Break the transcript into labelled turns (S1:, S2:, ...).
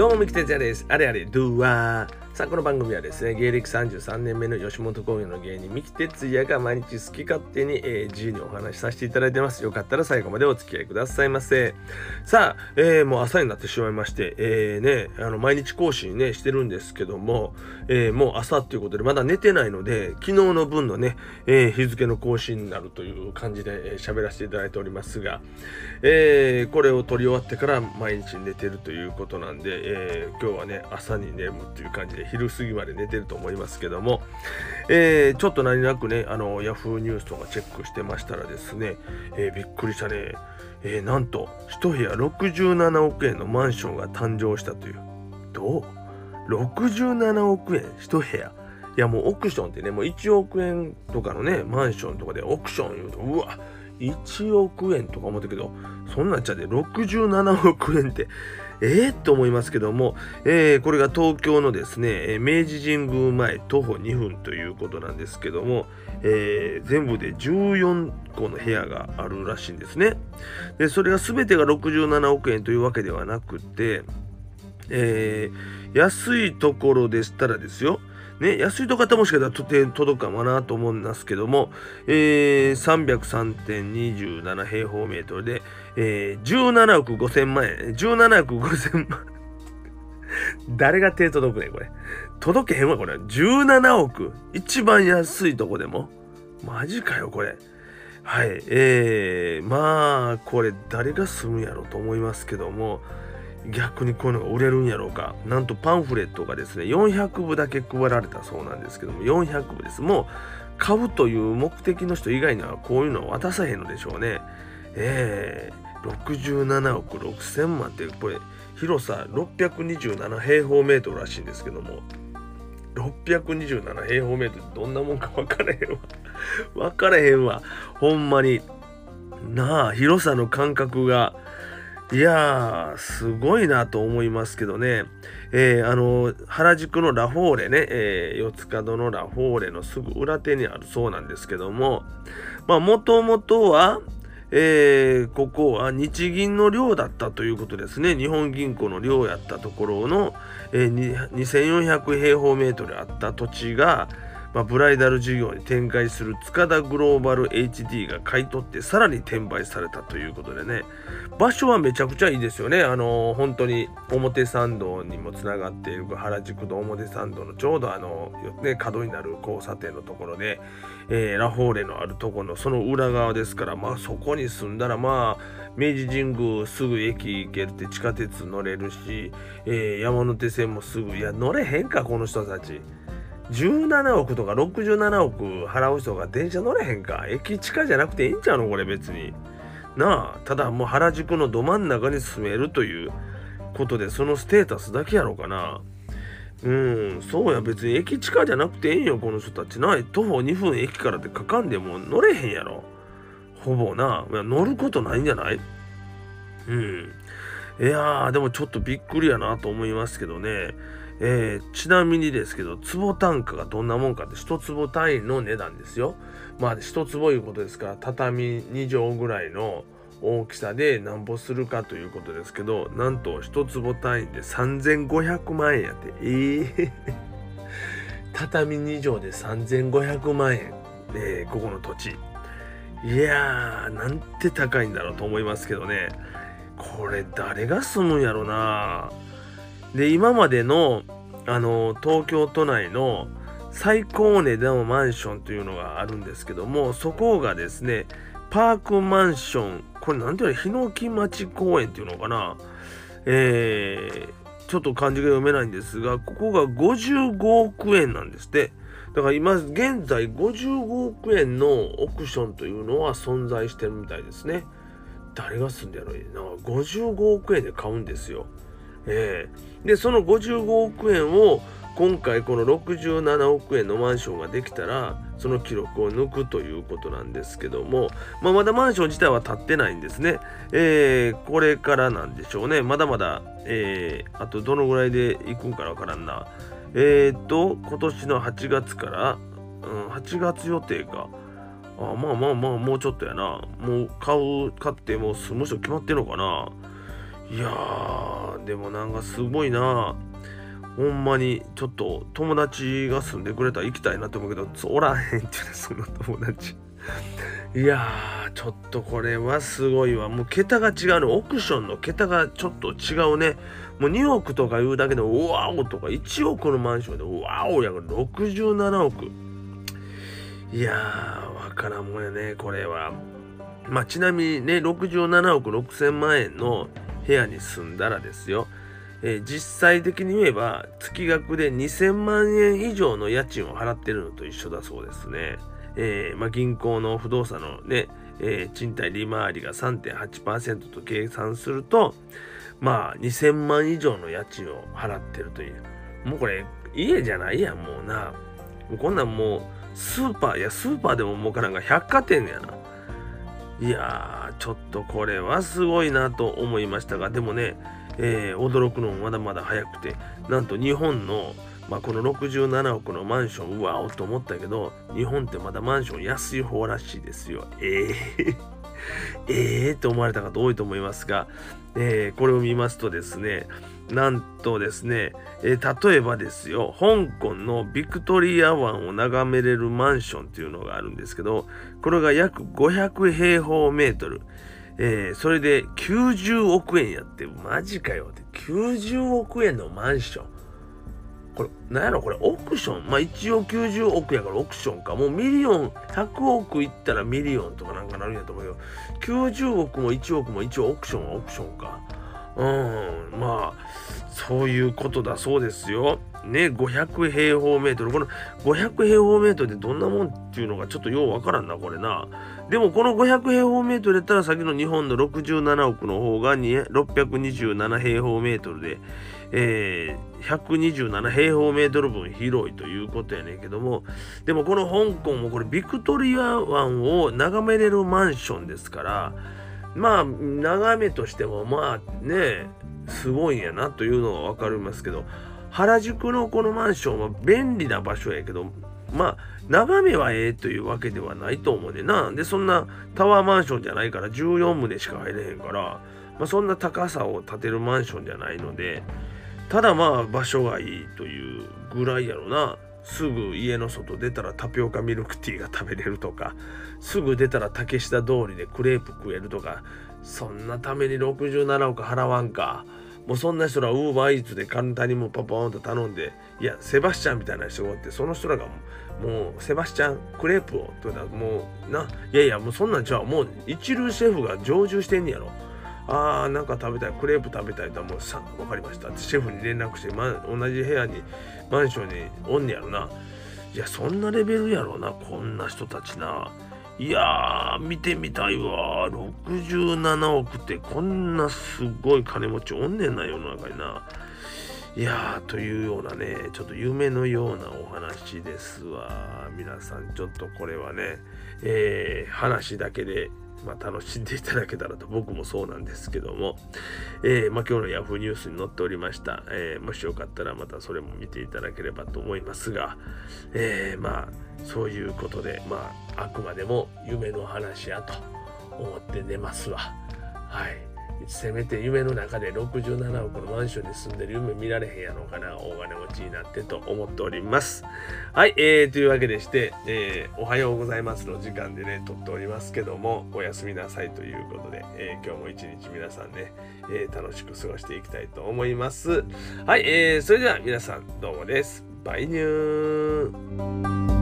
S1: どうも、三木哲也です。あれあれ、ドゥワー。さあ、この番組はですね、芸歴33年目の吉本興業の芸人、三木哲也が毎日好き勝手に、えー、自由にお話しさせていただいてます。よかったら最後までお付き合いくださいませ。さあ、えー、もう朝になってしまいまして、えー、ね、あの、毎日更新ね、してるんですけども、え、もう朝っていうことで、まだ寝てないので、昨日の分のね、え、日付の更新になるという感じで喋、えー、らせていただいておりますが、えー、これを撮り終わってから毎日寝てるということなんで、え、今日はね、朝に寝るっていう感じで、昼過ぎまで寝てると思いますけども、えー、ちょっと何なくね、あの、ヤフーニュースとかチェックしてましたらですね、えー、びっくりしたね、えー、なんと、1部屋67億円のマンションが誕生したという。どう ?67 億円？1部屋？いやもうオークションってね、もう1億円とかのね、マンションとかでオークション言うと、うわ、1億円とか思ったけど、そんなんちゃで67億円って、えー、と思いますけども、えー、これが東京のですね、明治神宮前徒歩2分ということなんですけども、えー、全部で14個の部屋があるらしいんですね。で、それが全てが67億円というわけではなくて、えー、安いところでしたらですよ、ね、安いと方もしかしたら届くかもなと思うんですけども、えー、303.27平方メートルで、えー、17億5千万円、17億5千万誰が手届くねこれ。届けへんわ、これ。17億。一番安いとこでも。マジかよ、これ。はい。えー、まあ、これ誰が住むやろと思いますけども、逆にこういうのが売れるんやろうか。なんとパンフレットがですね、400部だけ配られたそうなんですけども、400部です。もう、買うという目的の人以外にはこういうのを渡さへんのでしょうね。えー、67億6千万ってこれ広さ627平方メートルらしいんですけども627平方メートルどんなもんか分からへんわ 分からへんわほんまになあ広さの感覚がいやー、すごいなと思いますけどね。えー、あの、原宿のラフォーレね、えー、四つ角のラフォーレのすぐ裏手にあるそうなんですけども、まあ、もともとは、えー、ここは日銀の寮だったということですね。日本銀行の寮やったところの、えー、2400平方メートルあった土地が、まあ、ブライダル事業に展開する塚田グローバル HD が買い取ってさらに転売されたということでね場所はめちゃくちゃいいですよねあの本当に表参道にもつながっている原宿の表参道のちょうどあの、ね、角になる交差点のところで、えー、ラフォーレのあるところのその裏側ですからまあそこに住んだらまあ明治神宮すぐ駅行けるって地下鉄乗れるし、えー、山手線もすぐいや乗れへんかこの人たち。17億とか67億払う人が電車乗れへんか駅地下じゃなくていいんちゃうの？これ別に。なあ、ただもう原宿のど真ん中に住めるということでそのステータスだけやろうかな。うん、そうや別に駅地下じゃなくていいよこの人たちな。徒歩2分駅からでかかんでも乗れへんやろ。ほぼな。乗ることないんじゃない？うん。いやーでもちょっとびっくりやなと思いますけどね。えー、ちなみにですけど、坪単価がどんなもんかって1坪単位の値段ですよ。まあ1坪いうことですから、畳2畳ぐらいの大きさでなんぼするかということですけど、なんと1坪単位で3500万円やって。えー畳2畳で3500万円。えー、ここの土地。いやー、なんて高いんだろうと思いますけどね。これ誰が住むんやろなで今までのあの東京都内の最高値でのマンションというのがあるんですけどもそこがですねパークマンションこれなんていうのヒノキ町公園っていうのかなえー、ちょっと漢字が読めないんですがここが55億円なんですって。だから今現在55億円のオークションというのは存在してるみたいですね。誰が住んでやろう？な55億円で買うんですよ。えー、でその55億円を今回この67億円のマンションができたらその記録を抜くということなんですけども、まあ、まだマンション自体は建ってないんですね、えー、これからなんでしょうね。まだまだ、えー、あとどのぐらいで行くんかわからんな。えっ、と今年の8月から、うん、8月予定か。あまあまあまあもうちょっとやな。もう買う買ってもう住む人決まってんのかな。いやーでもなんかすごいな。ほんまにちょっと友達が住んでくれたら行きたいなと思うけどおらへんっていうねその友達。いやーちょっとこれはすごいわ。もう桁が違うのオークションの桁がちょっと違うね。もう2億とか言うだけでうわおとか1億のマンションでうわおやから67億。いやーわからんもんやねこれは。まあちなみにね67億6000万円の部屋に住んだらですよえー、実際的に言えば月額で2000万円以上の家賃を払ってるのと一緒だそうですね。えー、まあ、銀行の不動産のね、えー、賃貸利回りが3.8%と計算すると、まあ、2000万以上の家賃を払ってるという。もうこれ、家じゃないやん、もうな。こんなんもう、スーパー、いや、スーパーでも儲からんが百貨店やな。いやー、ちょっとこれはすごいなと思いましたが、でもね、えー、驚くのもまだまだ早くて、なんと日本の、まあ、この67億のマンション、うわおと思ったけど、日本ってまだマンション安い方らしいですよ。えーええー、と思われた方多いと思いますが、えー、これを見ますとですね、なんとですね、えー、例えばですよ、香港のビクトリア湾を眺めれるマンションっていうのがあるんですけど、これが約500平方メートル。えー、それで90億円やって、マジかよって、90億円のマンション。これ、なんやろこれ、オークション。まあ一応90億やからオークションか。もうミリオン、100億いったらミリオンとかなんかなるんやと思うよ。90億も1億も一応オークションはオークションか。うん、まあ、そういうことだそうですよ。ね、500平方メートル。この500平方メートルってどんなもんっていうのがちょっとようわからんな、これな。でもこの500平方メートルやったら先の日本の67億の方が627平方メートルで、えー、127平方メートル分広いということやねんけども、でもこの香港もこれビクトリア湾を眺めれるマンションですから、まあ眺めとしてもまあね、すごいんやなというのはわかりますけど、原宿のこのマンションは便利な場所やけど、まあ、眺めはええというわけではないと思うねんな。で、そんなタワーマンションじゃないから14棟しか入れへんから、まあ、そんな高さを建てるマンションじゃないので、ただまあ場所がいいというぐらいやろな。すぐ家の外出たらタピオカミルクティーが食べれるとか、すぐ出たら竹下通りでクレープ食えるとか、そんなために67億払わんか。もうそんな人らウーバーイーツで簡単にもうパパーンと頼んで、いや、セバスチャンみたいな人がおって、その人らがもう、セバスチャン、クレープをって、もう、な、いやいや、もうそんなんじゃあ、もう一流シェフが常駐してんねやろ。あー、なんか食べたい、クレープ食べたいともうさ、わかりましたってシェフに連絡して、ま、同じ部屋に、マンションにおんねやろな。いや、そんなレベルやろな、こんな人たちな。いやー、見てみたいわ。67億ってこんなすごい金持ちおんねんな、世の中にな。いやー、というようなね、ちょっと夢のようなお話ですわ。皆さん、ちょっとこれはね、えー、話だけでまあ、楽しんでいただけたらと僕もそうなんですけども、えー、まあ、今日の Yahoo ニュースに載っておりました、えー、もしよかったらまたそれも見ていただければと思いますが、えー、まあそういうことでまああくまでも夢の話やと思って寝ますわ。はい。せめて夢の中で67億のマンションに住んでる夢見られへんやろうかな大金持ちになってと思っております。はい、えー、というわけでして、えー、おはようございますの時間でね撮っておりますけどもおやすみなさいということで、えー、今日も一日皆さんね、えー、楽しく過ごしていきたいと思います。はい、えー、それでは皆さんどうもです。バイニュー。